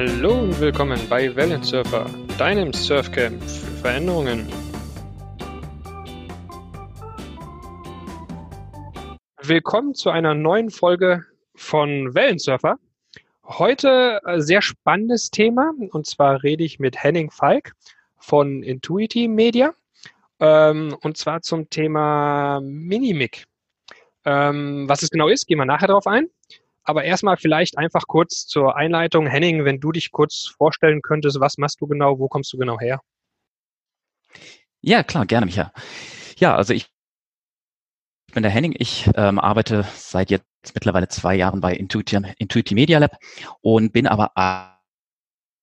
Hallo und willkommen bei Wellensurfer, deinem Surfcamp für Veränderungen. Willkommen zu einer neuen Folge von Wellensurfer. Heute ein äh, sehr spannendes Thema und zwar rede ich mit Henning Falk von Intuiti Media ähm, und zwar zum Thema Minimic. Ähm, was es genau ist, gehen wir nachher darauf ein. Aber erstmal vielleicht einfach kurz zur Einleitung. Henning, wenn du dich kurz vorstellen könntest, was machst du genau, wo kommst du genau her? Ja, klar, gerne, Micha. Ja, also ich bin der Henning. Ich ähm, arbeite seit jetzt mittlerweile zwei Jahren bei Intuiti, Intuiti Media Lab und bin aber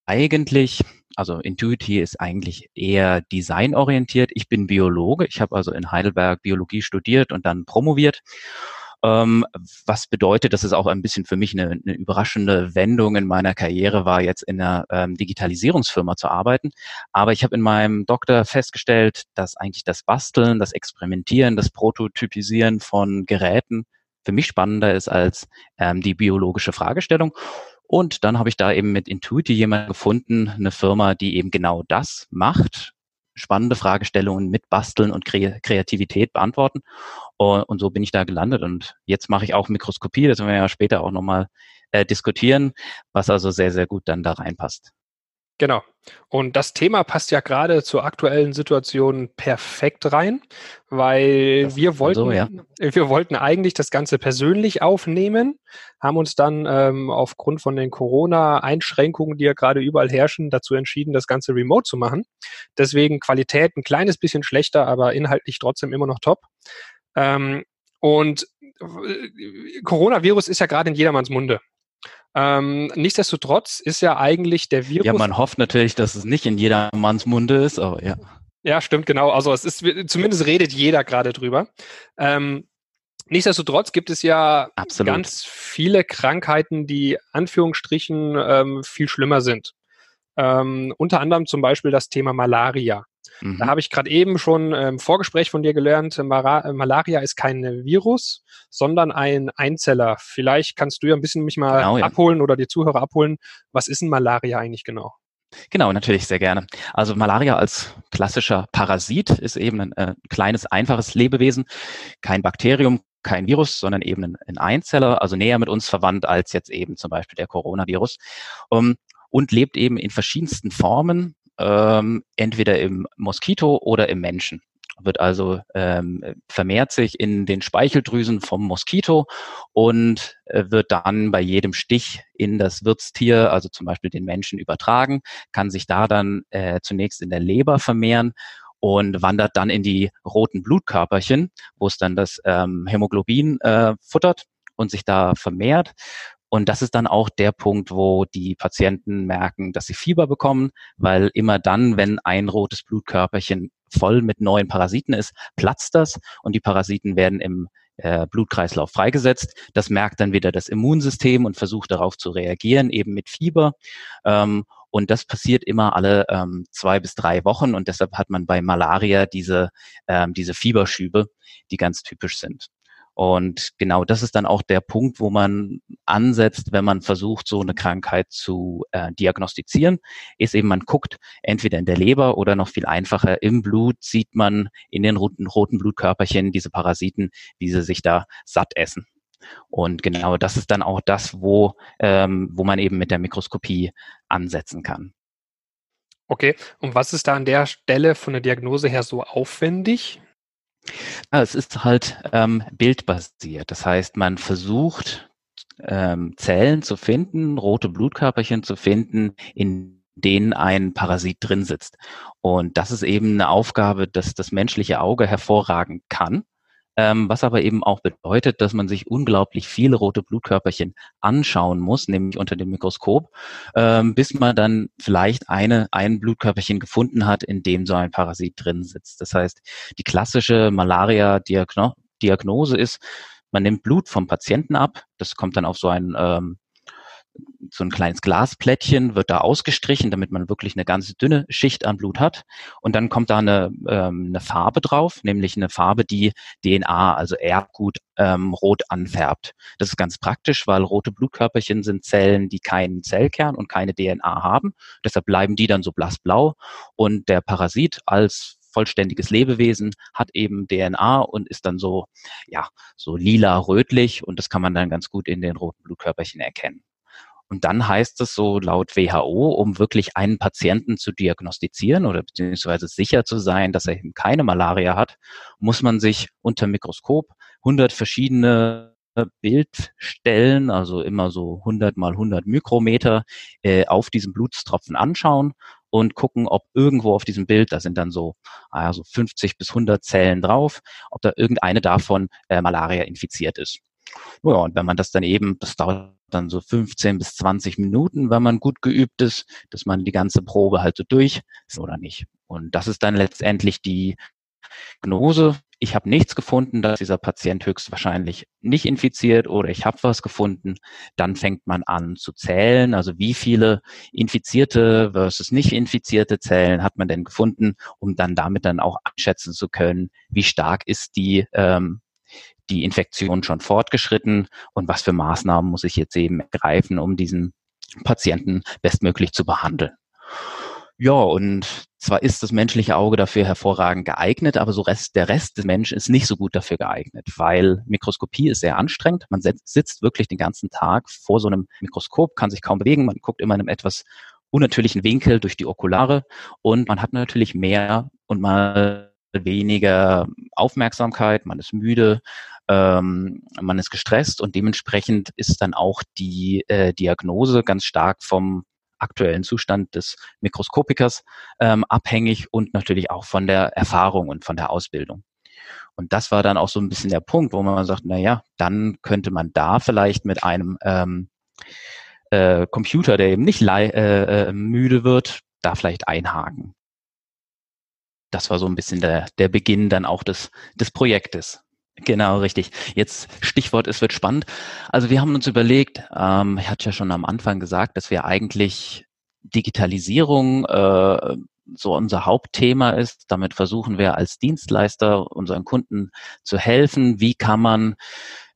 eigentlich, also Intuiti ist eigentlich eher designorientiert. Ich bin Biologe. Ich habe also in Heidelberg Biologie studiert und dann promoviert was bedeutet, dass es auch ein bisschen für mich eine, eine, überraschende Wendung in meiner Karriere war, jetzt in einer ähm, Digitalisierungsfirma zu arbeiten. Aber ich habe in meinem Doktor festgestellt, dass eigentlich das Basteln, das Experimentieren, das Prototypisieren von Geräten für mich spannender ist als ähm, die biologische Fragestellung. Und dann habe ich da eben mit Intuiti jemanden gefunden, eine Firma, die eben genau das macht, spannende Fragestellungen mit Basteln und Kreativität beantworten. Und so bin ich da gelandet. Und jetzt mache ich auch Mikroskopie, das werden wir ja später auch nochmal äh, diskutieren, was also sehr, sehr gut dann da reinpasst. Genau. Und das Thema passt ja gerade zur aktuellen Situation perfekt rein, weil das wir wollten, so, ja. wir wollten eigentlich das Ganze persönlich aufnehmen, haben uns dann ähm, aufgrund von den Corona-Einschränkungen, die ja gerade überall herrschen, dazu entschieden, das Ganze remote zu machen. Deswegen Qualität ein kleines bisschen schlechter, aber inhaltlich trotzdem immer noch top. Ähm, und äh, Coronavirus ist ja gerade in jedermanns Munde. Ähm, nichtsdestotrotz ist ja eigentlich der Virus. Ja, man hofft natürlich, dass es nicht in jedermanns Munde ist, aber ja. Ja, stimmt, genau. Also es ist, zumindest redet jeder gerade drüber. Ähm, nichtsdestotrotz gibt es ja Absolut. ganz viele Krankheiten, die Anführungsstrichen ähm, viel schlimmer sind. Ähm, unter anderem zum Beispiel das Thema Malaria. Mhm. Da habe ich gerade eben schon im ähm, Vorgespräch von dir gelernt, Mara Malaria ist kein Virus, sondern ein Einzeller. Vielleicht kannst du ja ein bisschen mich mal genau, ja. abholen oder die Zuhörer abholen. Was ist ein Malaria eigentlich genau? Genau, natürlich sehr gerne. Also Malaria als klassischer Parasit ist eben ein äh, kleines, einfaches Lebewesen, kein Bakterium, kein Virus, sondern eben ein, ein Einzeller, also näher mit uns verwandt als jetzt eben zum Beispiel der Coronavirus. Um, und lebt eben in verschiedensten Formen, ähm, entweder im Moskito oder im Menschen. Wird also ähm, vermehrt sich in den Speicheldrüsen vom Moskito und äh, wird dann bei jedem Stich in das Wirtstier, also zum Beispiel den Menschen, übertragen, kann sich da dann äh, zunächst in der Leber vermehren und wandert dann in die roten Blutkörperchen, wo es dann das ähm, Hämoglobin äh, futtert und sich da vermehrt. Und das ist dann auch der Punkt, wo die Patienten merken, dass sie Fieber bekommen, weil immer dann, wenn ein rotes Blutkörperchen voll mit neuen Parasiten ist, platzt das und die Parasiten werden im äh, Blutkreislauf freigesetzt. Das merkt dann wieder das Immunsystem und versucht darauf zu reagieren, eben mit Fieber. Ähm, und das passiert immer alle ähm, zwei bis drei Wochen und deshalb hat man bei Malaria diese, ähm, diese Fieberschübe, die ganz typisch sind. Und genau das ist dann auch der Punkt, wo man ansetzt, wenn man versucht, so eine Krankheit zu äh, diagnostizieren, ist eben, man guckt entweder in der Leber oder noch viel einfacher im Blut, sieht man in den roten, roten Blutkörperchen diese Parasiten, wie sie sich da satt essen. Und genau das ist dann auch das, wo, ähm, wo man eben mit der Mikroskopie ansetzen kann. Okay, und was ist da an der Stelle von der Diagnose her so aufwendig? Ja, es ist halt ähm, bildbasiert. Das heißt, man versucht ähm, Zellen zu finden, rote Blutkörperchen zu finden, in denen ein Parasit drin sitzt. Und das ist eben eine Aufgabe, dass das menschliche Auge hervorragen kann ähm, was aber eben auch bedeutet, dass man sich unglaublich viele rote Blutkörperchen anschauen muss, nämlich unter dem Mikroskop, ähm, bis man dann vielleicht eine, ein Blutkörperchen gefunden hat, in dem so ein Parasit drin sitzt. Das heißt, die klassische Malaria-Diagnose ist, man nimmt Blut vom Patienten ab, das kommt dann auf so ein ähm, so ein kleines Glasplättchen wird da ausgestrichen, damit man wirklich eine ganz dünne Schicht an Blut hat. Und dann kommt da eine, ähm, eine Farbe drauf, nämlich eine Farbe, die DNA, also Erbgut, ähm, rot anfärbt. Das ist ganz praktisch, weil rote Blutkörperchen sind Zellen, die keinen Zellkern und keine DNA haben. Deshalb bleiben die dann so blassblau. Und der Parasit als vollständiges Lebewesen, hat eben DNA und ist dann so, ja, so lila-rötlich und das kann man dann ganz gut in den roten Blutkörperchen erkennen. Und dann heißt es so laut WHO, um wirklich einen Patienten zu diagnostizieren oder beziehungsweise sicher zu sein, dass er eben keine Malaria hat, muss man sich unter Mikroskop 100 verschiedene Bildstellen, also immer so 100 mal 100 Mikrometer, äh, auf diesem Blutstropfen anschauen und gucken, ob irgendwo auf diesem Bild, da sind dann so, ah so 50 bis 100 Zellen drauf, ob da irgendeine davon äh, Malaria infiziert ist. Ja, und wenn man das dann eben, das dauert dann so 15 bis 20 Minuten, wenn man gut geübt ist, dass man die ganze Probe halt so durch oder nicht. Und das ist dann letztendlich die Gnose ich habe nichts gefunden, dass dieser Patient höchstwahrscheinlich nicht infiziert oder ich habe was gefunden, dann fängt man an zu zählen. Also wie viele infizierte versus nicht infizierte Zellen hat man denn gefunden, um dann damit dann auch einschätzen zu können, wie stark ist die ähm, die Infektion schon fortgeschritten und was für Maßnahmen muss ich jetzt eben ergreifen, um diesen Patienten bestmöglich zu behandeln. Ja, und zwar ist das menschliche Auge dafür hervorragend geeignet, aber so Rest, der Rest des Menschen ist nicht so gut dafür geeignet, weil Mikroskopie ist sehr anstrengend. Man sitzt wirklich den ganzen Tag vor so einem Mikroskop, kann sich kaum bewegen, man guckt immer in einem etwas unnatürlichen Winkel durch die Okulare und man hat natürlich mehr und mal weniger Aufmerksamkeit, man ist müde, ähm, man ist gestresst und dementsprechend ist dann auch die äh, Diagnose ganz stark vom aktuellen Zustand des Mikroskopikers ähm, abhängig und natürlich auch von der Erfahrung und von der Ausbildung. Und das war dann auch so ein bisschen der Punkt, wo man sagt, na ja, dann könnte man da vielleicht mit einem ähm, äh, Computer, der eben nicht äh, äh, müde wird, da vielleicht einhaken. Das war so ein bisschen der, der Beginn dann auch des, des Projektes. Genau, richtig. Jetzt Stichwort, es wird spannend. Also wir haben uns überlegt, ähm, ich hatte ja schon am Anfang gesagt, dass wir eigentlich Digitalisierung äh, so unser Hauptthema ist. Damit versuchen wir als Dienstleister unseren Kunden zu helfen. Wie kann man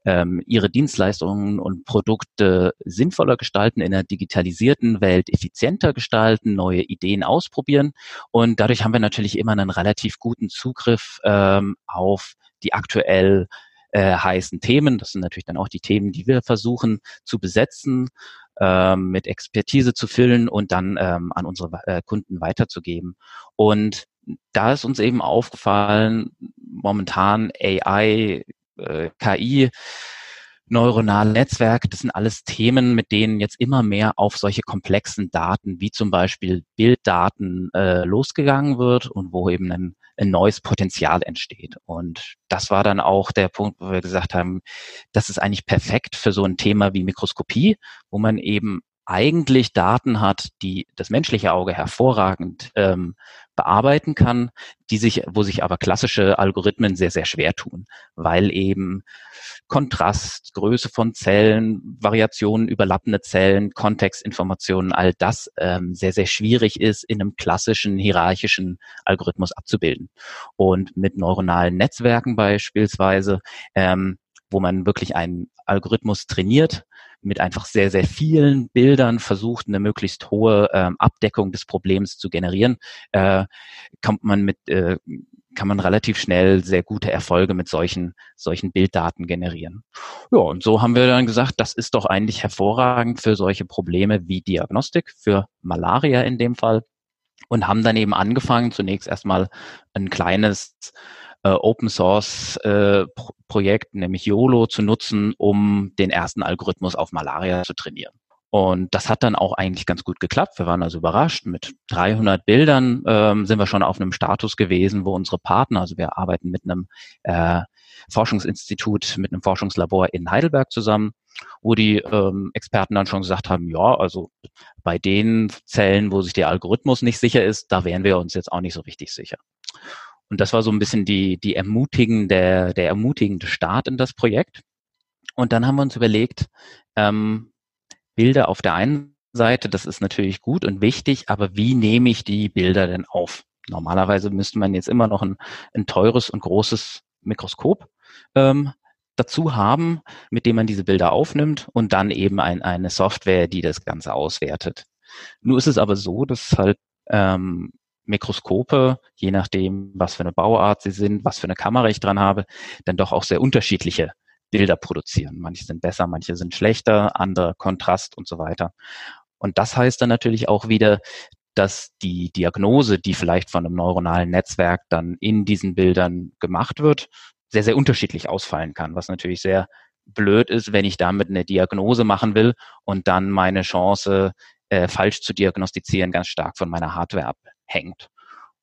ähm, ihre Dienstleistungen und Produkte sinnvoller gestalten, in einer digitalisierten Welt effizienter gestalten, neue Ideen ausprobieren. Und dadurch haben wir natürlich immer einen relativ guten Zugriff ähm, auf die aktuell äh, heißen Themen. Das sind natürlich dann auch die Themen, die wir versuchen zu besetzen, ähm, mit Expertise zu füllen und dann ähm, an unsere äh, Kunden weiterzugeben. Und da ist uns eben aufgefallen, momentan AI, äh, KI, neuronale Netzwerke, das sind alles Themen, mit denen jetzt immer mehr auf solche komplexen Daten wie zum Beispiel Bilddaten äh, losgegangen wird und wo eben ein, ein neues Potenzial entsteht. Und das war dann auch der Punkt, wo wir gesagt haben, das ist eigentlich perfekt für so ein Thema wie Mikroskopie, wo man eben eigentlich Daten hat, die das menschliche Auge hervorragend ähm, bearbeiten kann, die sich, wo sich aber klassische Algorithmen sehr, sehr schwer tun, weil eben Kontrast, Größe von Zellen, Variationen, überlappende Zellen, Kontextinformationen, all das ähm, sehr, sehr schwierig ist, in einem klassischen hierarchischen Algorithmus abzubilden. Und mit neuronalen Netzwerken beispielsweise, ähm, wo man wirklich einen Algorithmus trainiert, mit einfach sehr, sehr vielen Bildern versucht, eine möglichst hohe ähm, Abdeckung des Problems zu generieren, äh, kommt man mit, äh, kann man relativ schnell sehr gute Erfolge mit solchen, solchen Bilddaten generieren. Ja, und so haben wir dann gesagt, das ist doch eigentlich hervorragend für solche Probleme wie Diagnostik, für Malaria in dem Fall. Und haben dann eben angefangen, zunächst erstmal ein kleines äh, Open Source äh, Pro Projekt, nämlich YOLO, zu nutzen, um den ersten Algorithmus auf Malaria zu trainieren. Und das hat dann auch eigentlich ganz gut geklappt. Wir waren also überrascht. Mit 300 Bildern ähm, sind wir schon auf einem Status gewesen, wo unsere Partner, also wir arbeiten mit einem äh, Forschungsinstitut, mit einem Forschungslabor in Heidelberg zusammen, wo die ähm, Experten dann schon gesagt haben, ja, also bei den Zellen, wo sich der Algorithmus nicht sicher ist, da wären wir uns jetzt auch nicht so richtig sicher. Und das war so ein bisschen die, die ermutigende, der ermutigende Start in das Projekt. Und dann haben wir uns überlegt, ähm, Bilder auf der einen Seite, das ist natürlich gut und wichtig, aber wie nehme ich die Bilder denn auf? Normalerweise müsste man jetzt immer noch ein, ein teures und großes Mikroskop ähm, dazu haben, mit dem man diese Bilder aufnimmt und dann eben ein, eine Software, die das Ganze auswertet. Nur ist es aber so, dass halt ähm, Mikroskope, je nachdem, was für eine Bauart sie sind, was für eine Kamera ich dran habe, dann doch auch sehr unterschiedliche Bilder produzieren. Manche sind besser, manche sind schlechter, andere Kontrast und so weiter. Und das heißt dann natürlich auch wieder, dass die Diagnose, die vielleicht von einem neuronalen Netzwerk dann in diesen Bildern gemacht wird, sehr, sehr unterschiedlich ausfallen kann, was natürlich sehr blöd ist, wenn ich damit eine Diagnose machen will und dann meine Chance, äh, falsch zu diagnostizieren, ganz stark von meiner Hardware abhängt.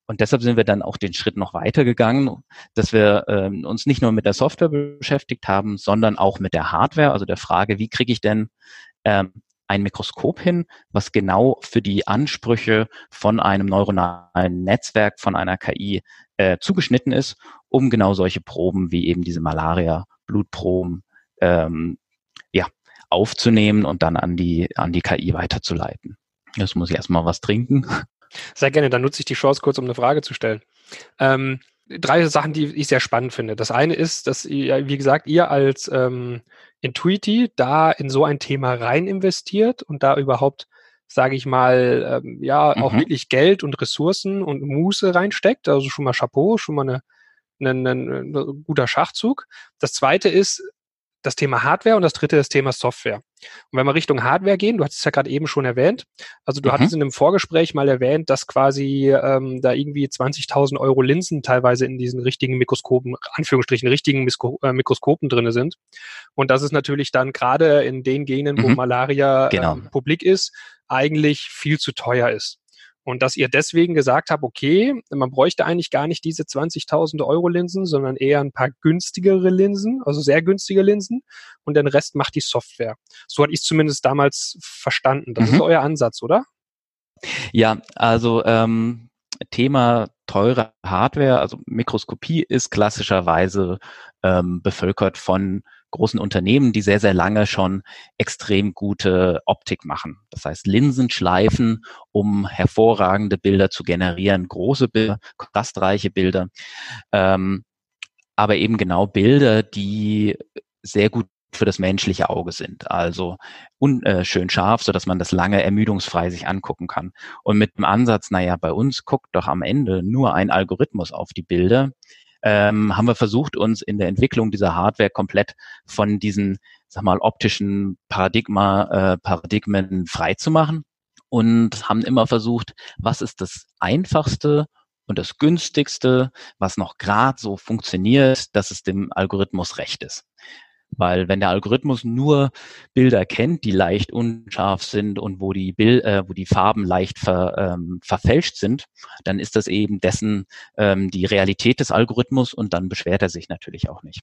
Und deshalb sind wir dann auch den Schritt noch weitergegangen, dass wir ähm, uns nicht nur mit der Software beschäftigt haben, sondern auch mit der Hardware, also der Frage, wie kriege ich denn ähm, ein Mikroskop hin, was genau für die Ansprüche von einem neuronalen Netzwerk, von einer KI äh, zugeschnitten ist, um genau solche Proben wie eben diese Malaria-Blutproben ähm, ja, aufzunehmen und dann an die, an die KI weiterzuleiten. Jetzt muss ich erstmal was trinken. Sehr gerne, dann nutze ich die Chance kurz, um eine Frage zu stellen. Ähm, drei Sachen, die ich sehr spannend finde. Das eine ist, dass ihr, wie gesagt, ihr als ähm, Intuiti da in so ein Thema rein investiert und da überhaupt, sage ich mal, ähm, ja, mhm. auch wirklich Geld und Ressourcen und Muße reinsteckt. Also schon mal Chapeau, schon mal eine, ein, ein, ein guter Schachzug. Das zweite ist, das Thema Hardware und das dritte das Thema Software. Und wenn wir Richtung Hardware gehen, du hattest es ja gerade eben schon erwähnt, also du mhm. hattest in einem Vorgespräch mal erwähnt, dass quasi ähm, da irgendwie 20.000 Euro Linsen teilweise in diesen richtigen Mikroskopen, Anführungsstrichen richtigen Mikro, äh, Mikroskopen drinne sind. Und das ist natürlich dann gerade in den Gegenden, wo mhm. Malaria genau. ähm, publik ist, eigentlich viel zu teuer ist. Und dass ihr deswegen gesagt habt, okay, man bräuchte eigentlich gar nicht diese 20.000 Euro Linsen, sondern eher ein paar günstigere Linsen, also sehr günstige Linsen und den Rest macht die Software. So hatte ich zumindest damals verstanden. Das mhm. ist euer Ansatz, oder? Ja, also ähm, Thema teure Hardware, also Mikroskopie ist klassischerweise ähm, bevölkert von großen Unternehmen, die sehr, sehr lange schon extrem gute Optik machen. Das heißt, Linsen schleifen, um hervorragende Bilder zu generieren, große Bilder, kontrastreiche Bilder, ähm, aber eben genau Bilder, die sehr gut für das menschliche Auge sind. Also unschön äh, scharf, so dass man das lange ermüdungsfrei sich angucken kann. Und mit dem Ansatz, naja, bei uns guckt doch am Ende nur ein Algorithmus auf die Bilder, ähm, haben wir versucht, uns in der Entwicklung dieser Hardware komplett von diesen, sag mal, optischen Paradigma, äh, Paradigmen frei zu machen und haben immer versucht, was ist das einfachste und das günstigste, was noch gerade so funktioniert, dass es dem Algorithmus recht ist. Weil wenn der Algorithmus nur Bilder kennt, die leicht unscharf sind und wo die, Bild, äh, wo die Farben leicht ver, ähm, verfälscht sind, dann ist das eben dessen ähm, die Realität des Algorithmus und dann beschwert er sich natürlich auch nicht.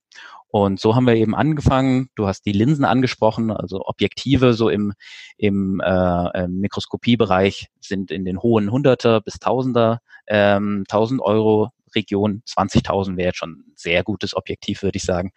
Und so haben wir eben angefangen. Du hast die Linsen angesprochen, also Objektive so im, im äh, Mikroskopiebereich sind in den hohen Hunderter bis Tausender, ähm, 1000 Euro Region. 20.000 wäre jetzt schon ein sehr gutes Objektiv, würde ich sagen.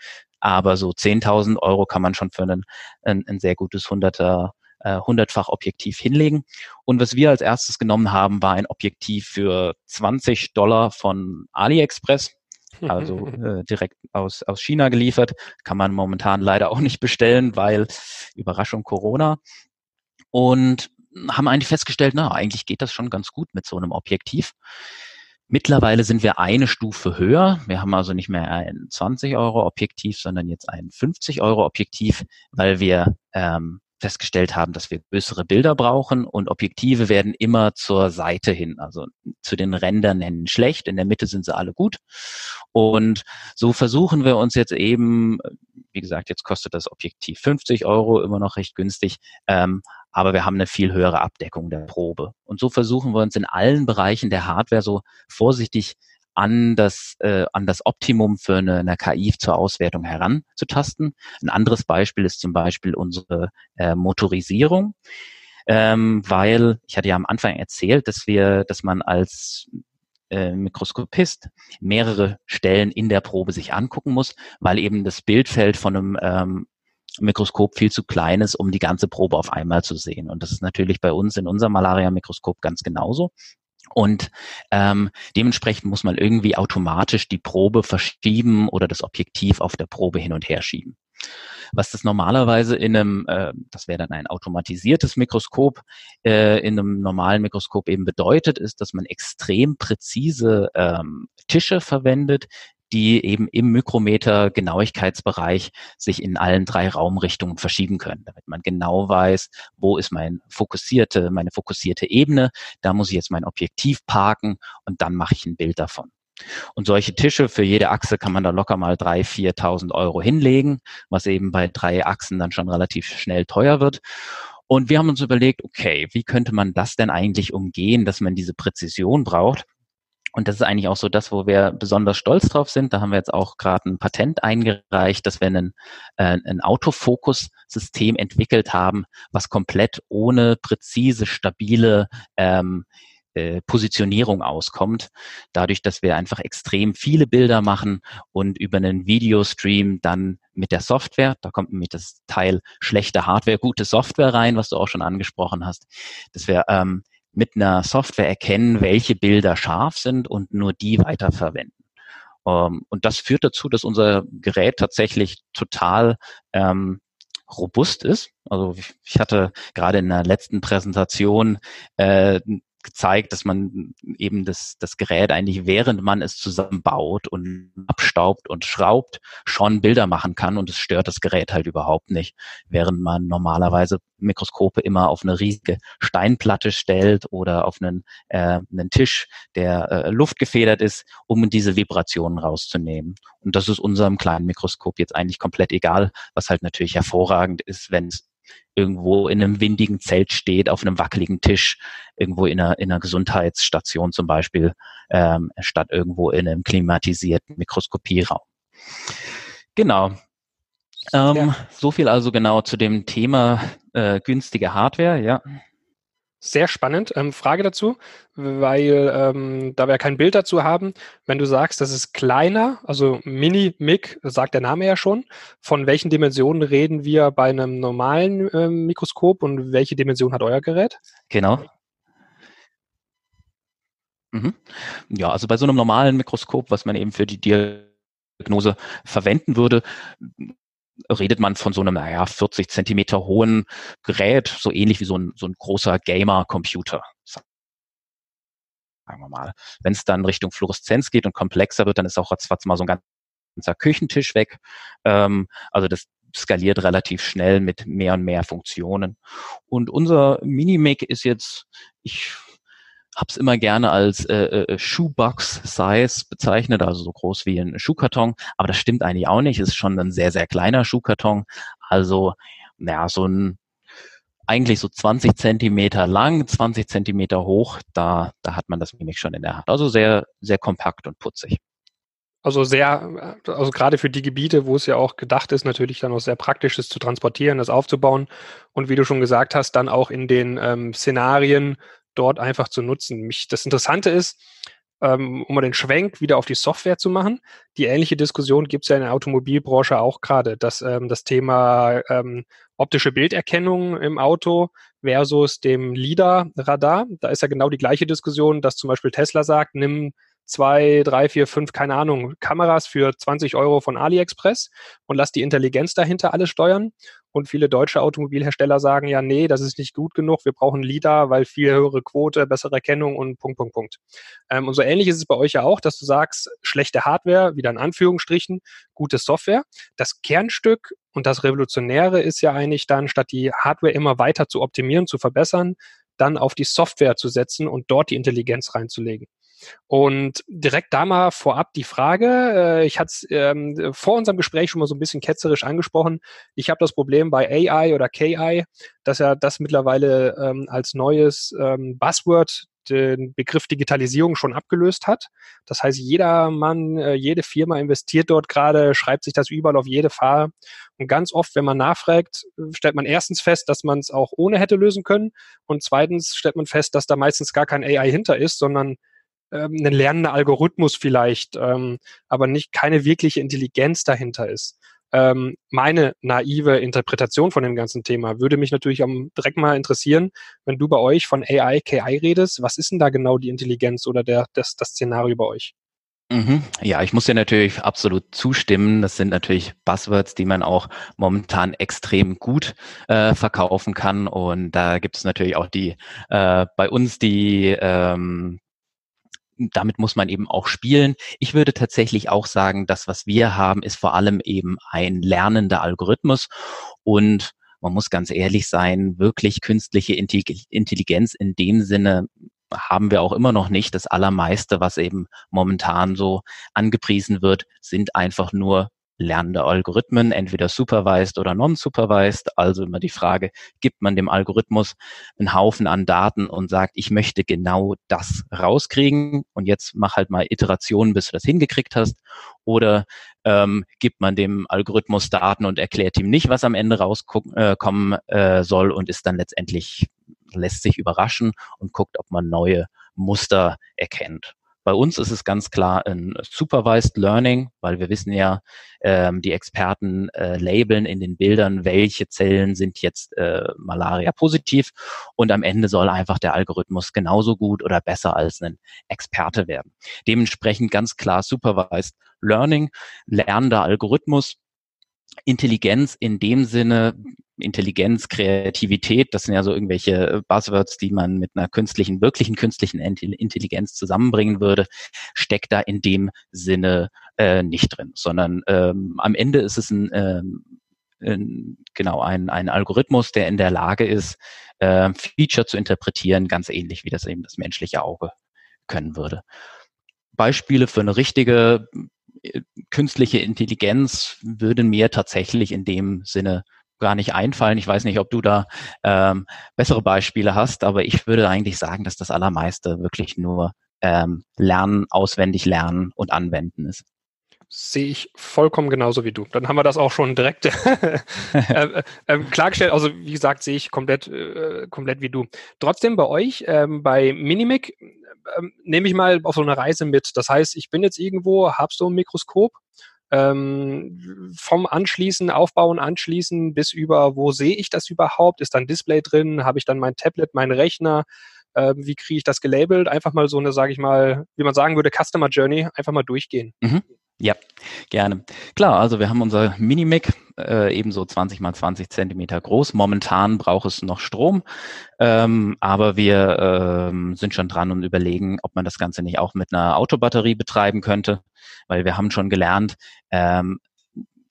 Aber so 10.000 Euro kann man schon für einen, ein, ein sehr gutes 100er äh, hundertfach Objektiv hinlegen. Und was wir als erstes genommen haben, war ein Objektiv für 20 Dollar von AliExpress. Also äh, direkt aus, aus China geliefert. Kann man momentan leider auch nicht bestellen, weil Überraschung Corona. Und haben eigentlich festgestellt, na, eigentlich geht das schon ganz gut mit so einem Objektiv. Mittlerweile sind wir eine Stufe höher. Wir haben also nicht mehr ein 20 Euro Objektiv, sondern jetzt ein 50 Euro Objektiv, weil wir ähm, festgestellt haben, dass wir größere Bilder brauchen und Objektive werden immer zur Seite hin, also zu den Rändern nennen schlecht, in der Mitte sind sie alle gut. Und so versuchen wir uns jetzt eben, wie gesagt, jetzt kostet das Objektiv 50 Euro, immer noch recht günstig, ähm, aber wir haben eine viel höhere Abdeckung der Probe. Und so versuchen wir uns in allen Bereichen der Hardware so vorsichtig an das, äh, an das Optimum für eine, eine KI zur Auswertung heranzutasten. Ein anderes Beispiel ist zum Beispiel unsere äh, Motorisierung. Ähm, weil ich hatte ja am Anfang erzählt, dass wir, dass man als äh, Mikroskopist mehrere Stellen in der Probe sich angucken muss, weil eben das Bildfeld von einem ähm, Mikroskop viel zu klein ist, um die ganze Probe auf einmal zu sehen. Und das ist natürlich bei uns in unserem Malaria-Mikroskop ganz genauso. Und ähm, dementsprechend muss man irgendwie automatisch die Probe verschieben oder das Objektiv auf der Probe hin und her schieben. Was das normalerweise in einem, äh, das wäre dann ein automatisiertes Mikroskop, äh, in einem normalen Mikroskop eben bedeutet, ist, dass man extrem präzise ähm, Tische verwendet, die eben im Mikrometer Genauigkeitsbereich sich in allen drei Raumrichtungen verschieben können, damit man genau weiß, wo ist mein fokussierte, meine fokussierte Ebene, da muss ich jetzt mein Objektiv parken und dann mache ich ein Bild davon. Und solche Tische für jede Achse kann man da locker mal drei, 4.000 Euro hinlegen, was eben bei drei Achsen dann schon relativ schnell teuer wird. Und wir haben uns überlegt, okay, wie könnte man das denn eigentlich umgehen, dass man diese Präzision braucht? Und das ist eigentlich auch so das, wo wir besonders stolz drauf sind. Da haben wir jetzt auch gerade ein Patent eingereicht, dass wir einen, äh, ein Autofokus-System entwickelt haben, was komplett ohne präzise, stabile ähm, äh, Positionierung auskommt. Dadurch, dass wir einfach extrem viele Bilder machen und über einen Videostream dann mit der Software, da kommt nämlich das Teil schlechte Hardware, gute Software rein, was du auch schon angesprochen hast, dass wir ähm, mit einer Software erkennen, welche Bilder scharf sind und nur die weiterverwenden. Ähm, und das führt dazu, dass unser Gerät tatsächlich total ähm, robust ist. Also ich hatte gerade in der letzten Präsentation äh, gezeigt, dass man eben das, das Gerät eigentlich, während man es zusammenbaut und abstaubt und schraubt, schon Bilder machen kann und es stört das Gerät halt überhaupt nicht, während man normalerweise Mikroskope immer auf eine riesige Steinplatte stellt oder auf einen, äh, einen Tisch, der äh, luftgefedert ist, um diese Vibrationen rauszunehmen. Und das ist unserem kleinen Mikroskop jetzt eigentlich komplett egal, was halt natürlich hervorragend ist, wenn es irgendwo in einem windigen Zelt steht, auf einem wackeligen Tisch, irgendwo in einer, in einer Gesundheitsstation zum Beispiel, ähm, statt irgendwo in einem klimatisierten Mikroskopieraum. Genau. Ähm, ja. So viel also genau zu dem Thema äh, günstige Hardware, ja. Sehr spannend. Ähm, Frage dazu, weil ähm, da wir ja kein Bild dazu haben, wenn du sagst, das ist kleiner, also Mini-MIG, sagt der Name ja schon, von welchen Dimensionen reden wir bei einem normalen äh, Mikroskop und welche Dimension hat euer Gerät? Genau. Mhm. Ja, also bei so einem normalen Mikroskop, was man eben für die Diagnose verwenden würde, redet man von so einem, naja, 40 Zentimeter hohen Gerät, so ähnlich wie so ein, so ein großer Gamer-Computer. Sagen wir mal. Wenn es dann Richtung Fluoreszenz geht und komplexer wird, dann ist auch ratzfatz mal so ein ganzer Küchentisch weg. Ähm, also das skaliert relativ schnell mit mehr und mehr Funktionen. Und unser Minimake ist jetzt, ich habe es immer gerne als äh, äh, Shoebox-Size bezeichnet, also so groß wie ein Schuhkarton. Aber das stimmt eigentlich auch nicht. Es ist schon ein sehr, sehr kleiner Schuhkarton. Also, naja, so ein eigentlich so 20 Zentimeter lang, 20 Zentimeter hoch. Da, da hat man das nämlich schon in der Hand. Also sehr, sehr kompakt und putzig. Also sehr, also gerade für die Gebiete, wo es ja auch gedacht ist, natürlich dann auch sehr praktisch ist zu transportieren, das aufzubauen und wie du schon gesagt hast, dann auch in den ähm, Szenarien, dort einfach zu nutzen. Mich, das Interessante ist, ähm, um mal den Schwenk wieder auf die Software zu machen. Die ähnliche Diskussion gibt es ja in der Automobilbranche auch gerade, dass ähm, das Thema ähm, optische Bilderkennung im Auto versus dem LIDAR-Radar, da ist ja genau die gleiche Diskussion, dass zum Beispiel Tesla sagt, nimm zwei, drei, vier, fünf, keine Ahnung, Kameras für 20 Euro von AliExpress und lass die Intelligenz dahinter alles steuern. Und viele deutsche Automobilhersteller sagen ja, nee, das ist nicht gut genug, wir brauchen LIDAR, weil viel höhere Quote, bessere Erkennung und Punkt, Punkt, Punkt. Ähm, und so ähnlich ist es bei euch ja auch, dass du sagst, schlechte Hardware, wieder in Anführungsstrichen, gute Software. Das Kernstück und das Revolutionäre ist ja eigentlich dann, statt die Hardware immer weiter zu optimieren, zu verbessern, dann auf die Software zu setzen und dort die Intelligenz reinzulegen. Und direkt da mal vorab die Frage, äh, ich hatte es ähm, vor unserem Gespräch schon mal so ein bisschen ketzerisch angesprochen. Ich habe das Problem bei AI oder KI, dass er das mittlerweile ähm, als neues ähm, Buzzword den Begriff Digitalisierung schon abgelöst hat. Das heißt, jeder Mann, äh, jede Firma investiert dort gerade, schreibt sich das überall auf jede Fahr. Und ganz oft, wenn man nachfragt, stellt man erstens fest, dass man es auch ohne hätte lösen können. Und zweitens stellt man fest, dass da meistens gar kein AI hinter ist, sondern ähm, ein lernender Algorithmus vielleicht, ähm, aber nicht keine wirkliche Intelligenz dahinter ist. ähm, meine naive Interpretation von dem ganzen Thema würde mich natürlich am, direkt mal interessieren, wenn du bei euch von AI, KI redest, was ist denn da genau die Intelligenz oder der, das, das Szenario bei euch? Mhm. Ja, ich muss dir natürlich absolut zustimmen. Das sind natürlich Buzzwords, die man auch momentan extrem gut äh, verkaufen kann. Und da gibt es natürlich auch die äh, bei uns die ähm, damit muss man eben auch spielen. Ich würde tatsächlich auch sagen, das, was wir haben, ist vor allem eben ein lernender Algorithmus und man muss ganz ehrlich sein, wirklich künstliche Intelligenz in dem Sinne haben wir auch immer noch nicht. Das Allermeiste, was eben momentan so angepriesen wird, sind einfach nur lernende Algorithmen, entweder supervised oder non-supervised. Also immer die Frage, gibt man dem Algorithmus einen Haufen an Daten und sagt, ich möchte genau das rauskriegen und jetzt mach halt mal Iterationen, bis du das hingekriegt hast. Oder ähm, gibt man dem Algorithmus Daten und erklärt ihm nicht, was am Ende rauskommen äh, soll und ist dann letztendlich, lässt sich überraschen und guckt, ob man neue Muster erkennt. Bei uns ist es ganz klar ein Supervised Learning, weil wir wissen ja, ähm, die Experten äh, labeln in den Bildern, welche Zellen sind jetzt äh, Malaria positiv und am Ende soll einfach der Algorithmus genauso gut oder besser als ein Experte werden. Dementsprechend ganz klar Supervised Learning, lernender Algorithmus, Intelligenz in dem Sinne, Intelligenz, Kreativität, das sind ja so irgendwelche Buzzwords, die man mit einer künstlichen, wirklichen künstlichen Intelligenz zusammenbringen würde, steckt da in dem Sinne äh, nicht drin, sondern ähm, am Ende ist es ein, ähm, ein genau ein, ein Algorithmus, der in der Lage ist, äh, Feature zu interpretieren, ganz ähnlich wie das eben das menschliche Auge können würde. Beispiele für eine richtige äh, künstliche Intelligenz würden mir tatsächlich in dem Sinne gar nicht einfallen. Ich weiß nicht, ob du da ähm, bessere Beispiele hast, aber ich würde eigentlich sagen, dass das Allermeiste wirklich nur ähm, Lernen, auswendig lernen und anwenden ist. Sehe ich vollkommen genauso wie du. Dann haben wir das auch schon direkt äh, äh, äh, klargestellt. Also wie gesagt, sehe ich komplett, äh, komplett wie du. Trotzdem bei euch, ähm, bei Minimic, ähm, nehme ich mal auf so eine Reise mit. Das heißt, ich bin jetzt irgendwo, habe so ein Mikroskop ähm, vom Anschließen, Aufbauen, Anschließen bis über, wo sehe ich das überhaupt? Ist dann Display drin? Habe ich dann mein Tablet, meinen Rechner? Wie kriege ich das gelabelt? Einfach mal so eine, sage ich mal, wie man sagen würde, Customer Journey, einfach mal durchgehen. Mhm. Ja, gerne. Klar, also wir haben unser Minimic, äh, ebenso 20 mal 20 Zentimeter groß. Momentan braucht es noch Strom, ähm, aber wir ähm, sind schon dran und überlegen, ob man das Ganze nicht auch mit einer Autobatterie betreiben könnte, weil wir haben schon gelernt, ähm,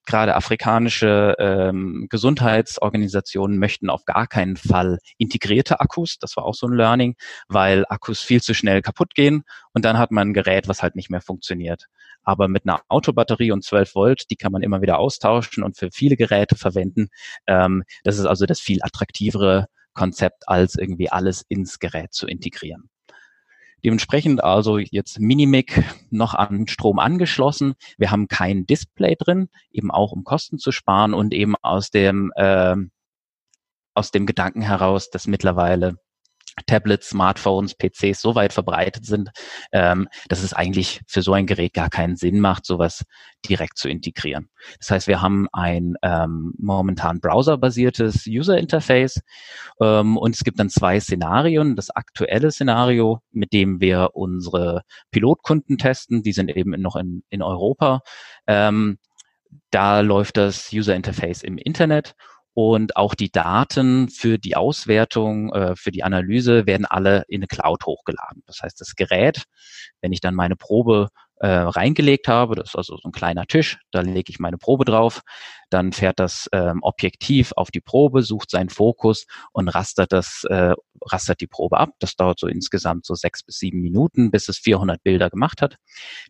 gerade afrikanische ähm, Gesundheitsorganisationen möchten auf gar keinen Fall integrierte Akkus. Das war auch so ein Learning, weil Akkus viel zu schnell kaputt gehen und dann hat man ein Gerät, was halt nicht mehr funktioniert. Aber mit einer Autobatterie und 12 Volt, die kann man immer wieder austauschen und für viele Geräte verwenden. Ähm, das ist also das viel attraktivere Konzept, als irgendwie alles ins Gerät zu integrieren. Dementsprechend also jetzt Minimic noch an Strom angeschlossen. Wir haben kein Display drin, eben auch um Kosten zu sparen und eben aus dem äh, aus dem Gedanken heraus, dass mittlerweile Tablets, Smartphones, PCs so weit verbreitet sind, ähm, dass es eigentlich für so ein Gerät gar keinen Sinn macht, sowas direkt zu integrieren. Das heißt, wir haben ein ähm, momentan browserbasiertes User Interface ähm, und es gibt dann zwei Szenarien. Das aktuelle Szenario, mit dem wir unsere Pilotkunden testen, die sind eben noch in, in Europa. Ähm, da läuft das User Interface im Internet und auch die Daten für die Auswertung, äh, für die Analyse werden alle in eine Cloud hochgeladen. Das heißt, das Gerät, wenn ich dann meine Probe äh, reingelegt habe. Das ist also so ein kleiner Tisch, da lege ich meine Probe drauf. Dann fährt das ähm, Objektiv auf die Probe, sucht seinen Fokus und rastert das, äh, rastert die Probe ab. Das dauert so insgesamt so sechs bis sieben Minuten, bis es 400 Bilder gemacht hat.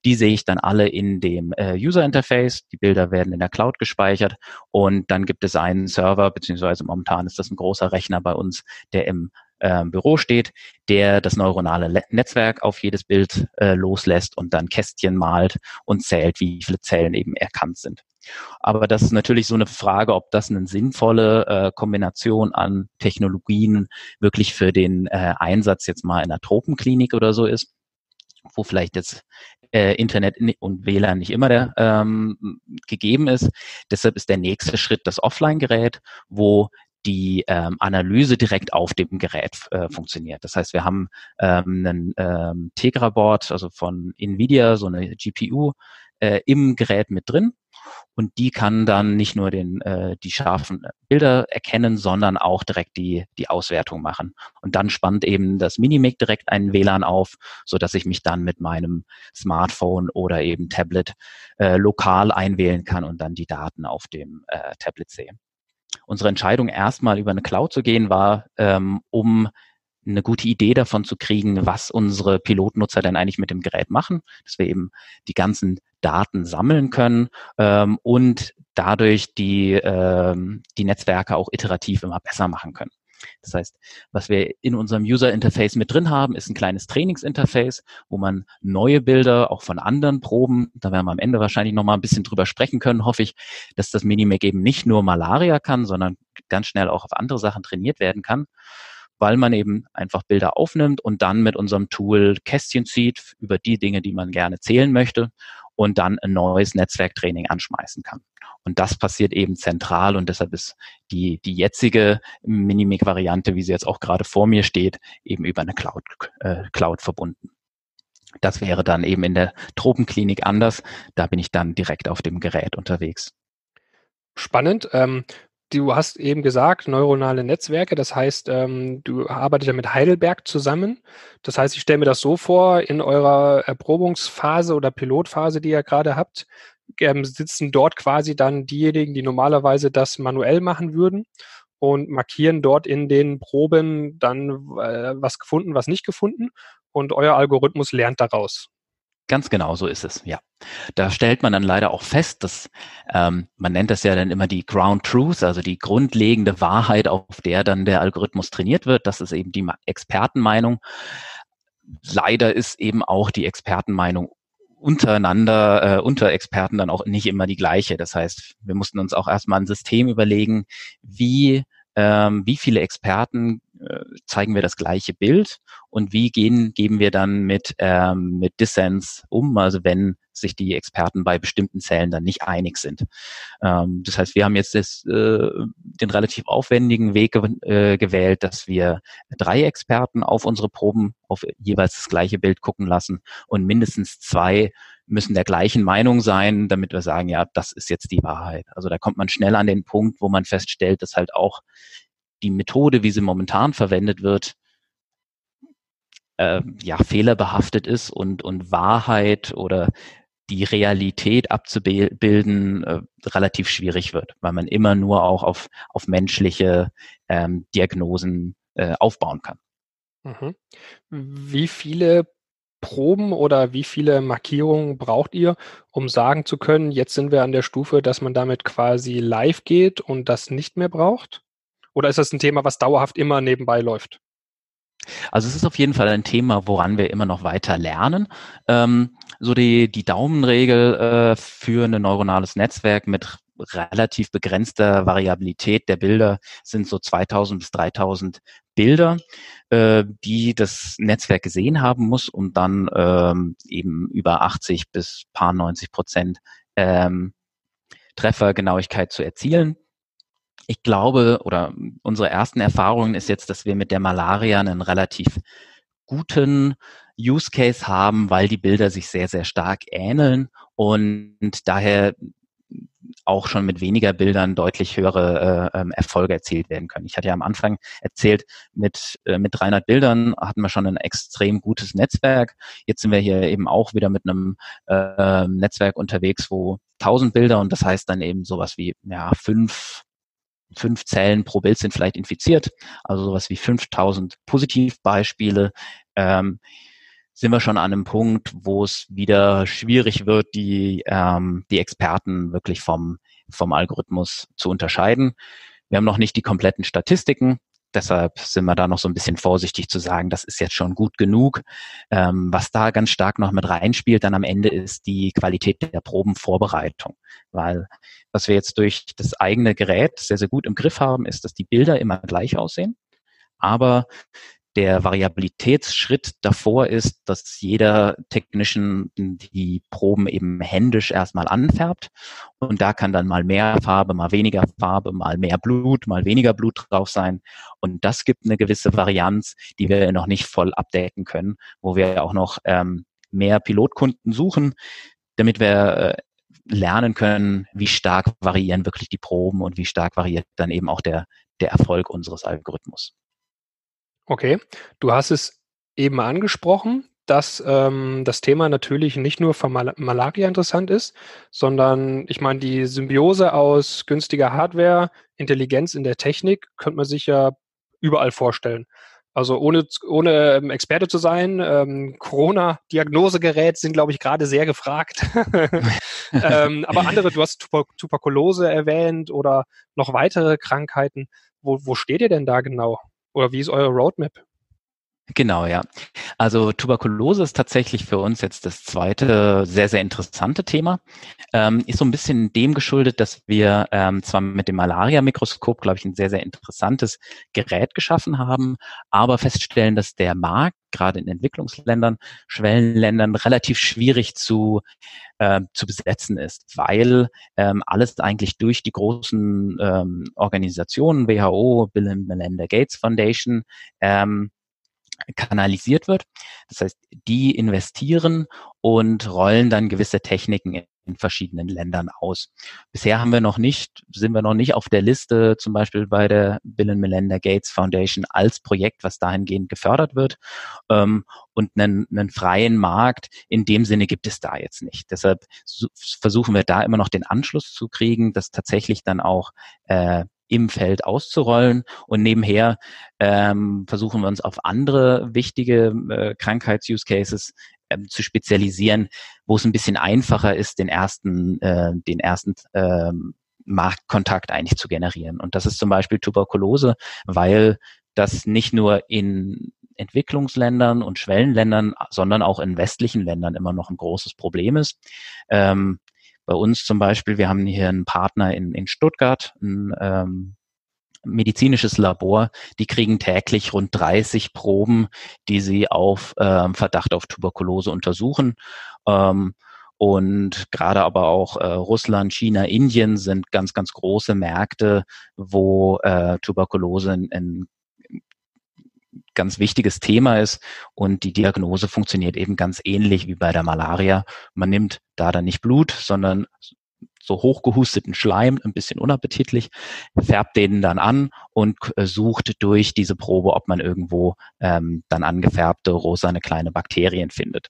Die sehe ich dann alle in dem äh, User Interface. Die Bilder werden in der Cloud gespeichert und dann gibt es einen Server, beziehungsweise momentan ist das ein großer Rechner bei uns, der im äh, Büro steht, der das neuronale Le Netzwerk auf jedes Bild äh, loslässt und dann Kästchen malt und zählt, wie viele Zellen eben erkannt sind. Aber das ist natürlich so eine Frage, ob das eine sinnvolle äh, Kombination an Technologien wirklich für den äh, Einsatz jetzt mal in der Tropenklinik oder so ist, wo vielleicht jetzt äh, Internet und WLAN nicht immer der, ähm, gegeben ist. Deshalb ist der nächste Schritt das Offline-Gerät, wo die ähm, Analyse direkt auf dem Gerät äh, funktioniert. Das heißt, wir haben ähm, ein ähm, Tegra-Board, also von Nvidia, so eine GPU äh, im Gerät mit drin und die kann dann nicht nur den, äh, die scharfen Bilder erkennen, sondern auch direkt die, die Auswertung machen. Und dann spannt eben das Minimic direkt einen WLAN auf, so dass ich mich dann mit meinem Smartphone oder eben Tablet äh, lokal einwählen kann und dann die Daten auf dem äh, Tablet sehe. Unsere Entscheidung, erstmal über eine Cloud zu gehen, war, ähm, um eine gute Idee davon zu kriegen, was unsere Pilotnutzer denn eigentlich mit dem Gerät machen, dass wir eben die ganzen Daten sammeln können ähm, und dadurch die, ähm, die Netzwerke auch iterativ immer besser machen können. Das heißt, was wir in unserem User Interface mit drin haben, ist ein kleines Trainingsinterface, wo man neue Bilder auch von anderen Proben, da werden wir am Ende wahrscheinlich noch mal ein bisschen drüber sprechen können, hoffe ich, dass das Minimag eben nicht nur Malaria kann, sondern ganz schnell auch auf andere Sachen trainiert werden kann weil man eben einfach Bilder aufnimmt und dann mit unserem Tool Kästchen zieht über die Dinge, die man gerne zählen möchte und dann ein neues Netzwerktraining anschmeißen kann. Und das passiert eben zentral und deshalb ist die, die jetzige Minimic-Variante, wie sie jetzt auch gerade vor mir steht, eben über eine Cloud, äh, Cloud verbunden. Das wäre dann eben in der Tropenklinik anders. Da bin ich dann direkt auf dem Gerät unterwegs. Spannend. Ähm, du hast eben gesagt, neuronale Netzwerke, das heißt, ähm, du arbeitest ja mit Heidelberg zusammen. Das heißt, ich stelle mir das so vor, in eurer Erprobungsphase oder Pilotphase, die ihr gerade habt, ähm, sitzen dort quasi dann diejenigen, die normalerweise das manuell machen würden und markieren dort in den Proben dann äh, was gefunden, was nicht gefunden und euer Algorithmus lernt daraus. Ganz genau so ist es, ja. Da stellt man dann leider auch fest, dass ähm, man nennt das ja dann immer die Ground Truth, also die grundlegende Wahrheit, auf der dann der Algorithmus trainiert wird. Das ist eben die Expertenmeinung. Leider ist eben auch die Expertenmeinung untereinander, äh, unter Experten dann auch nicht immer die gleiche. Das heißt, wir mussten uns auch erstmal ein System überlegen, wie ähm, wie viele Experten zeigen wir das gleiche Bild und wie gehen, geben wir dann mit, ähm, mit Dissens um, also wenn sich die Experten bei bestimmten Zellen dann nicht einig sind. Ähm, das heißt, wir haben jetzt das, äh, den relativ aufwendigen Weg äh, gewählt, dass wir drei Experten auf unsere Proben auf jeweils das gleiche Bild gucken lassen und mindestens zwei müssen der gleichen Meinung sein, damit wir sagen, ja, das ist jetzt die Wahrheit. Also da kommt man schnell an den Punkt, wo man feststellt, dass halt auch die Methode, wie sie momentan verwendet wird, äh, ja, fehlerbehaftet ist und, und Wahrheit oder die Realität abzubilden äh, relativ schwierig wird, weil man immer nur auch auf, auf menschliche ähm, Diagnosen äh, aufbauen kann. Mhm. Wie viele Proben oder wie viele Markierungen braucht ihr, um sagen zu können, jetzt sind wir an der Stufe, dass man damit quasi live geht und das nicht mehr braucht? Oder ist das ein Thema, was dauerhaft immer nebenbei läuft? Also es ist auf jeden Fall ein Thema, woran wir immer noch weiter lernen. Ähm, so die, die Daumenregel äh, für ein neuronales Netzwerk mit relativ begrenzter Variabilität der Bilder sind so 2000 bis 3000 Bilder, äh, die das Netzwerk gesehen haben muss, um dann ähm, eben über 80 bis paar 90 Prozent ähm, Treffergenauigkeit zu erzielen. Ich glaube, oder unsere ersten Erfahrungen ist jetzt, dass wir mit der Malaria einen relativ guten Use Case haben, weil die Bilder sich sehr, sehr stark ähneln und daher auch schon mit weniger Bildern deutlich höhere äh, ähm, Erfolge erzielt werden können. Ich hatte ja am Anfang erzählt, mit, äh, mit 300 Bildern hatten wir schon ein extrem gutes Netzwerk. Jetzt sind wir hier eben auch wieder mit einem äh, Netzwerk unterwegs, wo 1000 Bilder und das heißt dann eben sowas wie ja fünf fünf Zellen pro Bild sind vielleicht infiziert, also sowas wie 5000 Positivbeispiele. Ähm, sind wir schon an einem Punkt, wo es wieder schwierig wird, die, ähm, die Experten wirklich vom, vom Algorithmus zu unterscheiden. Wir haben noch nicht die kompletten Statistiken. Deshalb sind wir da noch so ein bisschen vorsichtig zu sagen, das ist jetzt schon gut genug. Ähm, was da ganz stark noch mit reinspielt dann am Ende ist die Qualität der Probenvorbereitung. Weil was wir jetzt durch das eigene Gerät sehr, sehr gut im Griff haben, ist, dass die Bilder immer gleich aussehen. Aber der Variabilitätsschritt davor ist, dass jeder Technician die Proben eben händisch erstmal anfärbt. Und da kann dann mal mehr Farbe, mal weniger Farbe, mal mehr Blut, mal weniger Blut drauf sein. Und das gibt eine gewisse Varianz, die wir noch nicht voll abdecken können, wo wir auch noch ähm, mehr Pilotkunden suchen, damit wir äh, lernen können, wie stark variieren wirklich die Proben und wie stark variiert dann eben auch der, der Erfolg unseres Algorithmus. Okay, du hast es eben angesprochen, dass ähm, das Thema natürlich nicht nur für Mal Malaria interessant ist, sondern ich meine, die Symbiose aus günstiger Hardware, Intelligenz in der Technik, könnte man sich ja überall vorstellen. Also ohne, ohne ähm, Experte zu sein, ähm, Corona-Diagnosegerät sind, glaube ich, gerade sehr gefragt. ähm, aber andere, du hast Tuber Tuberkulose erwähnt oder noch weitere Krankheiten. Wo, wo steht ihr denn da genau? Oder wie ist eure Roadmap? Genau, ja. Also Tuberkulose ist tatsächlich für uns jetzt das zweite sehr, sehr interessante Thema. Ähm, ist so ein bisschen dem geschuldet, dass wir ähm, zwar mit dem Malaria-Mikroskop, glaube ich, ein sehr, sehr interessantes Gerät geschaffen haben, aber feststellen, dass der Markt gerade in Entwicklungsländern, Schwellenländern relativ schwierig zu, äh, zu besetzen ist, weil ähm, alles eigentlich durch die großen ähm, Organisationen, WHO, Bill and Melinda Gates Foundation, ähm, kanalisiert wird. Das heißt, die investieren und rollen dann gewisse Techniken in verschiedenen Ländern aus. Bisher haben wir noch nicht, sind wir noch nicht auf der Liste, zum Beispiel bei der Bill and Melinda Gates Foundation als Projekt, was dahingehend gefördert wird. Ähm, und einen, einen freien Markt in dem Sinne gibt es da jetzt nicht. Deshalb versuchen wir da immer noch den Anschluss zu kriegen, dass tatsächlich dann auch äh, im Feld auszurollen und nebenher ähm, versuchen wir uns auf andere wichtige äh, Krankheits-Use-Cases ähm, zu spezialisieren, wo es ein bisschen einfacher ist, den ersten, äh, den ersten ähm, Marktkontakt eigentlich zu generieren. Und das ist zum Beispiel Tuberkulose, weil das nicht nur in Entwicklungsländern und Schwellenländern, sondern auch in westlichen Ländern immer noch ein großes Problem ist. Ähm, bei uns zum Beispiel, wir haben hier einen Partner in, in Stuttgart, ein ähm, medizinisches Labor, die kriegen täglich rund 30 Proben, die sie auf ähm, Verdacht auf Tuberkulose untersuchen. Ähm, und gerade aber auch äh, Russland, China, Indien sind ganz, ganz große Märkte, wo äh, Tuberkulose ein, ein ganz wichtiges Thema ist und die Diagnose funktioniert eben ganz ähnlich wie bei der Malaria. Man nimmt da dann nicht Blut, sondern so hochgehusteten Schleim, ein bisschen unappetitlich, färbt den dann an und äh, sucht durch diese Probe, ob man irgendwo ähm, dann angefärbte rosane kleine Bakterien findet.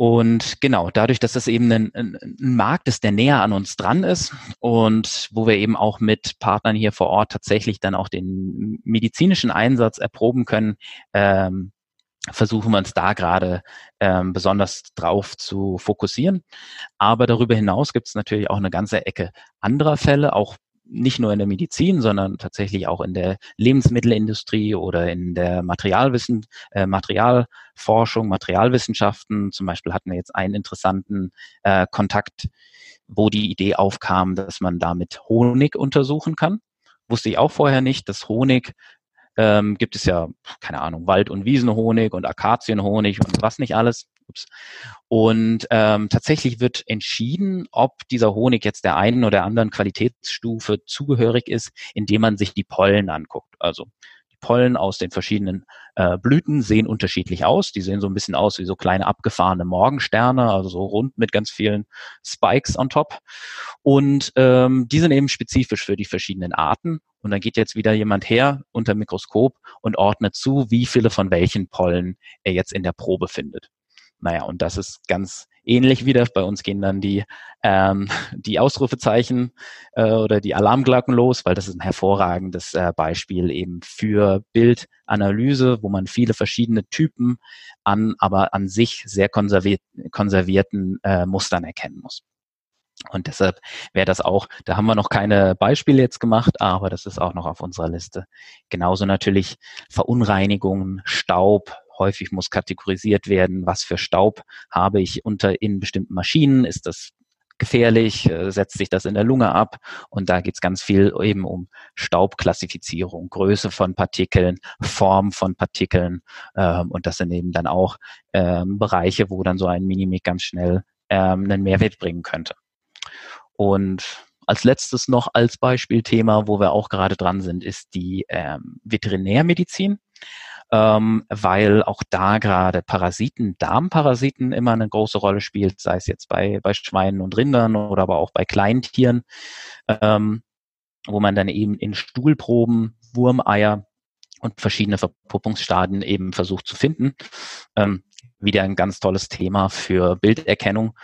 Und genau, dadurch, dass das eben ein, ein, Markt ist, der näher an uns dran ist und wo wir eben auch mit Partnern hier vor Ort tatsächlich dann auch den medizinischen Einsatz erproben können, ähm, versuchen wir uns da gerade ähm, besonders drauf zu fokussieren. Aber darüber hinaus gibt es natürlich auch eine ganze Ecke anderer Fälle, auch nicht nur in der Medizin, sondern tatsächlich auch in der Lebensmittelindustrie oder in der Materialwissen, äh, Materialforschung, Materialwissenschaften. Zum Beispiel hatten wir jetzt einen interessanten äh, Kontakt, wo die Idee aufkam, dass man damit Honig untersuchen kann. Wusste ich auch vorher nicht, dass Honig ähm, gibt es ja, keine Ahnung, Wald- und Wiesenhonig und Akazienhonig und was nicht alles. Ups. Und ähm, tatsächlich wird entschieden, ob dieser Honig jetzt der einen oder anderen Qualitätsstufe zugehörig ist, indem man sich die Pollen anguckt. Also die Pollen aus den verschiedenen äh, Blüten sehen unterschiedlich aus. Die sehen so ein bisschen aus wie so kleine abgefahrene Morgensterne, also so rund mit ganz vielen Spikes on top. Und ähm, die sind eben spezifisch für die verschiedenen Arten. Und dann geht jetzt wieder jemand her unter Mikroskop und ordnet zu, wie viele von welchen Pollen er jetzt in der Probe findet. Naja, und das ist ganz ähnlich wieder. Bei uns gehen dann die, ähm, die Ausrufezeichen äh, oder die Alarmglocken los, weil das ist ein hervorragendes äh, Beispiel eben für Bildanalyse, wo man viele verschiedene Typen an, aber an sich sehr konserviert, konservierten äh, Mustern erkennen muss. Und deshalb wäre das auch, da haben wir noch keine Beispiele jetzt gemacht, aber das ist auch noch auf unserer Liste. Genauso natürlich Verunreinigungen, Staub, häufig muss kategorisiert werden, was für Staub habe ich unter in bestimmten Maschinen. Ist das gefährlich, äh, setzt sich das in der Lunge ab und da geht es ganz viel eben um Staubklassifizierung, Größe von Partikeln, Form von Partikeln ähm, und das sind eben dann auch ähm, Bereiche, wo dann so ein Minimic ganz schnell ähm, einen Mehrwert bringen könnte. Und als letztes noch als Beispielthema, wo wir auch gerade dran sind, ist die ähm, Veterinärmedizin ähm, weil auch da gerade Parasiten, Darmparasiten immer eine große Rolle spielt, sei es jetzt bei, bei Schweinen und Rindern oder aber auch bei Kleintieren, ähm, wo man dann eben in Stuhlproben, Wurmeier und verschiedene Verpuppungsstadien eben versucht zu finden. Ähm, wieder ein ganz tolles Thema für Bilderkennung,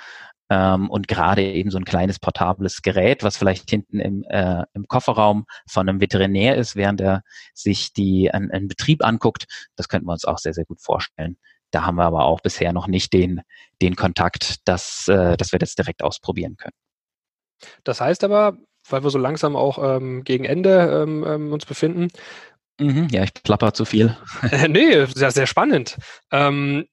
ähm, und gerade eben so ein kleines portables Gerät, was vielleicht hinten im, äh, im Kofferraum von einem Veterinär ist, während er sich die einen, einen Betrieb anguckt, das könnten wir uns auch sehr, sehr gut vorstellen. Da haben wir aber auch bisher noch nicht den, den Kontakt, dass, äh, dass wir das direkt ausprobieren können. Das heißt aber, weil wir so langsam auch ähm, gegen Ende ähm, ähm uns befinden, Mhm, ja, ich plapper zu viel. Nee, sehr, sehr spannend. Ähm,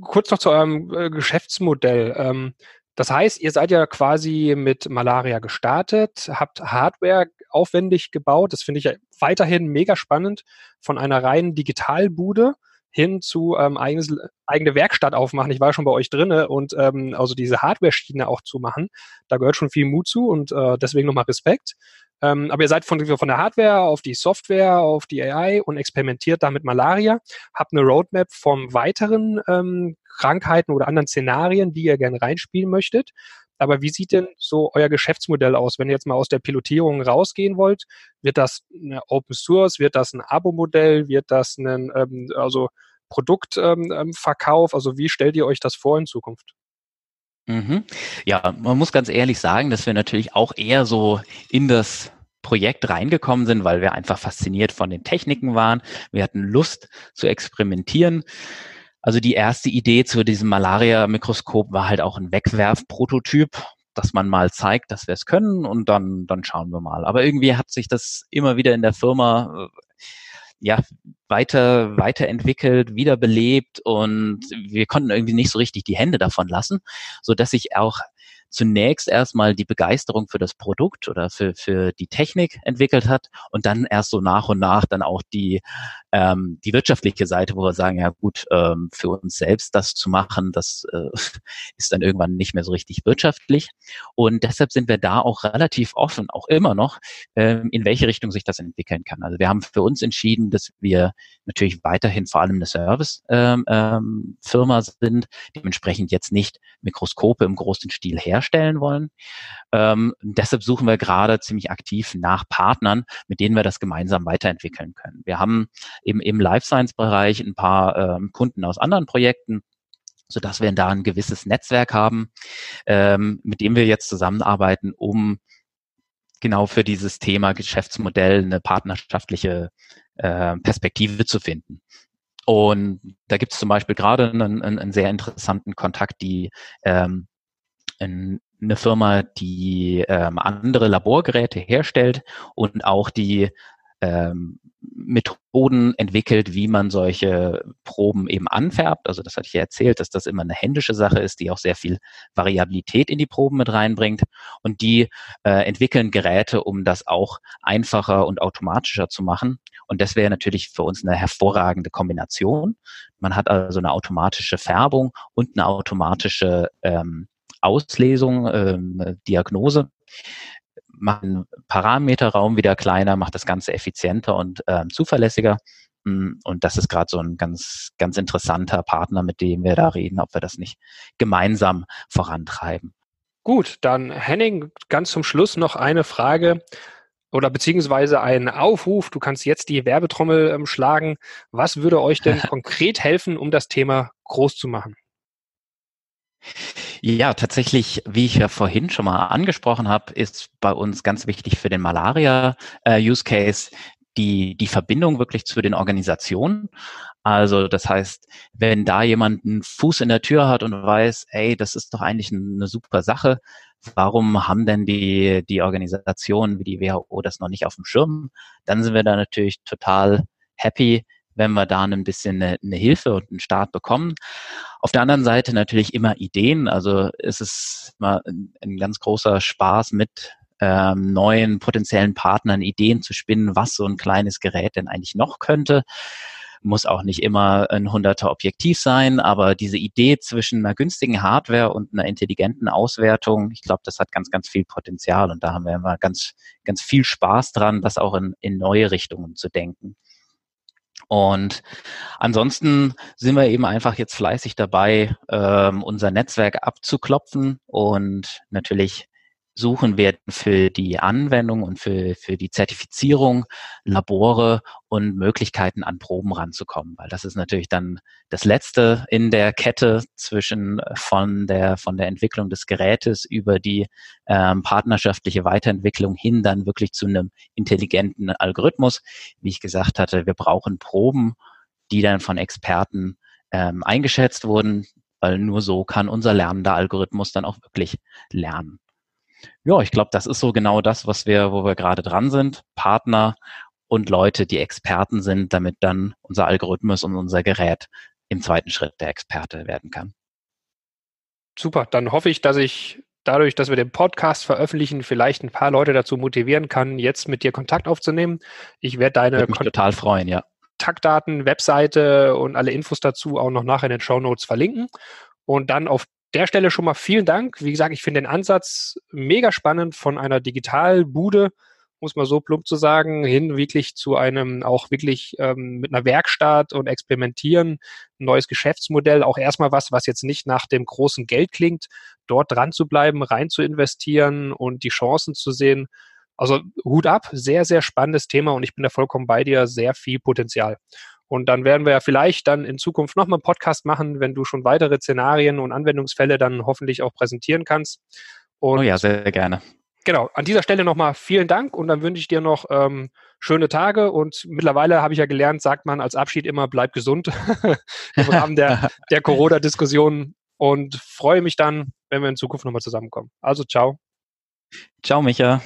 kurz noch zu eurem äh, Geschäftsmodell. Ähm, das heißt, ihr seid ja quasi mit Malaria gestartet, habt Hardware aufwendig gebaut. Das finde ich ja weiterhin mega spannend. Von einer reinen Digitalbude hin zu ähm, eigenes, eigene Werkstatt aufmachen. Ich war schon bei euch drinne und ähm, also diese Hardware-Schiene auch zu machen, da gehört schon viel Mut zu und äh, deswegen nochmal Respekt. Ähm, aber ihr seid von, von der Hardware auf die Software, auf die AI und experimentiert da mit Malaria, habt eine Roadmap vom weiteren ähm, Krankheiten oder anderen Szenarien, die ihr gerne reinspielen möchtet. Aber wie sieht denn so euer Geschäftsmodell aus, wenn ihr jetzt mal aus der Pilotierung rausgehen wollt? Wird das eine Open Source? Wird das ein Abo-Modell? Wird das ein ähm, also Produktverkauf? Ähm, also wie stellt ihr euch das vor in Zukunft? Mhm. Ja, man muss ganz ehrlich sagen, dass wir natürlich auch eher so in das Projekt reingekommen sind, weil wir einfach fasziniert von den Techniken waren. Wir hatten Lust zu experimentieren. Also die erste Idee zu diesem Malaria-Mikroskop war halt auch ein Wegwerfprototyp, dass man mal zeigt, dass wir es können und dann, dann schauen wir mal. Aber irgendwie hat sich das immer wieder in der Firma äh, ja, weiter, weiterentwickelt, wiederbelebt und wir konnten irgendwie nicht so richtig die Hände davon lassen, so dass ich auch zunächst erstmal die Begeisterung für das Produkt oder für, für die Technik entwickelt hat und dann erst so nach und nach dann auch die, ähm, die wirtschaftliche Seite, wo wir sagen, ja gut, ähm, für uns selbst das zu machen, das äh, ist dann irgendwann nicht mehr so richtig wirtschaftlich. Und deshalb sind wir da auch relativ offen, auch immer noch, ähm, in welche Richtung sich das entwickeln kann. Also wir haben für uns entschieden, dass wir natürlich weiterhin vor allem eine Service-Firma ähm, ähm, sind, dementsprechend jetzt nicht Mikroskope im großen Stil her herstellen wollen. Ähm, deshalb suchen wir gerade ziemlich aktiv nach Partnern, mit denen wir das gemeinsam weiterentwickeln können. Wir haben eben im Life Science Bereich ein paar ähm, Kunden aus anderen Projekten, so dass wir da ein gewisses Netzwerk haben, ähm, mit dem wir jetzt zusammenarbeiten, um genau für dieses Thema Geschäftsmodell eine partnerschaftliche äh, Perspektive zu finden. Und da gibt es zum Beispiel gerade einen, einen, einen, sehr interessanten Kontakt, die ähm, eine Firma, die ähm, andere Laborgeräte herstellt und auch die ähm, Methoden entwickelt, wie man solche Proben eben anfärbt. Also das hatte ich ja erzählt, dass das immer eine händische Sache ist, die auch sehr viel Variabilität in die Proben mit reinbringt. Und die äh, entwickeln Geräte, um das auch einfacher und automatischer zu machen. Und das wäre natürlich für uns eine hervorragende Kombination. Man hat also eine automatische Färbung und eine automatische ähm, Auslesung, ähm, Diagnose, macht den Parameterraum wieder kleiner, macht das Ganze effizienter und ähm, zuverlässiger. Mm, und das ist gerade so ein ganz, ganz interessanter Partner, mit dem wir da reden, ob wir das nicht gemeinsam vorantreiben. Gut, dann Henning, ganz zum Schluss noch eine Frage oder beziehungsweise ein Aufruf. Du kannst jetzt die Werbetrommel ähm, schlagen. Was würde euch denn konkret helfen, um das Thema groß zu machen? Ja, tatsächlich, wie ich ja vorhin schon mal angesprochen habe, ist bei uns ganz wichtig für den Malaria-Use-Case die, die Verbindung wirklich zu den Organisationen. Also das heißt, wenn da jemand einen Fuß in der Tür hat und weiß, ey, das ist doch eigentlich eine super Sache, warum haben denn die, die Organisationen wie die WHO das noch nicht auf dem Schirm? Dann sind wir da natürlich total happy, wenn wir da ein bisschen eine, eine Hilfe und einen Start bekommen. Auf der anderen Seite natürlich immer Ideen. Also es ist mal ein, ein ganz großer Spaß mit ähm, neuen potenziellen Partnern Ideen zu spinnen, was so ein kleines Gerät denn eigentlich noch könnte muss auch nicht immer ein 100er Objektiv sein, aber diese Idee zwischen einer günstigen Hardware und einer intelligenten Auswertung, ich glaube, das hat ganz, ganz viel Potenzial und da haben wir immer ganz, ganz viel Spaß dran, das auch in, in neue Richtungen zu denken. Und ansonsten sind wir eben einfach jetzt fleißig dabei, ähm, unser Netzwerk abzuklopfen und natürlich suchen werden für die Anwendung und für, für die Zertifizierung Labore und Möglichkeiten an Proben ranzukommen, weil das ist natürlich dann das Letzte in der Kette zwischen äh, von der von der Entwicklung des Gerätes über die ähm, partnerschaftliche Weiterentwicklung hin dann wirklich zu einem intelligenten Algorithmus. Wie ich gesagt hatte, wir brauchen Proben, die dann von Experten ähm, eingeschätzt wurden, weil nur so kann unser lernender Algorithmus dann auch wirklich lernen. Ja, ich glaube, das ist so genau das, was wir, wo wir gerade dran sind. Partner und Leute, die Experten sind, damit dann unser Algorithmus und unser Gerät im zweiten Schritt der Experte werden kann. Super, dann hoffe ich, dass ich dadurch, dass wir den Podcast veröffentlichen, vielleicht ein paar Leute dazu motivieren kann, jetzt mit dir Kontakt aufzunehmen. Ich werde deine Würde mich total freuen, ja. Kontaktdaten, Webseite und alle Infos dazu auch noch nachher in den Show Notes verlinken. Und dann auf der Stelle schon mal vielen Dank. Wie gesagt, ich finde den Ansatz mega spannend von einer Digitalbude, muss man so plump zu sagen, hin wirklich zu einem auch wirklich ähm, mit einer Werkstatt und experimentieren, ein neues Geschäftsmodell, auch erstmal was, was jetzt nicht nach dem großen Geld klingt, dort dran zu bleiben, rein zu investieren und die Chancen zu sehen. Also Hut ab, sehr, sehr spannendes Thema und ich bin da vollkommen bei dir, sehr viel Potenzial. Und dann werden wir ja vielleicht dann in Zukunft nochmal einen Podcast machen, wenn du schon weitere Szenarien und Anwendungsfälle dann hoffentlich auch präsentieren kannst. Und oh ja, sehr gerne. Genau, an dieser Stelle nochmal vielen Dank und dann wünsche ich dir noch ähm, schöne Tage und mittlerweile habe ich ja gelernt, sagt man als Abschied immer, bleib gesund im Rahmen der, der Corona-Diskussion und freue mich dann, wenn wir in Zukunft nochmal zusammenkommen. Also ciao. Ciao, Micha.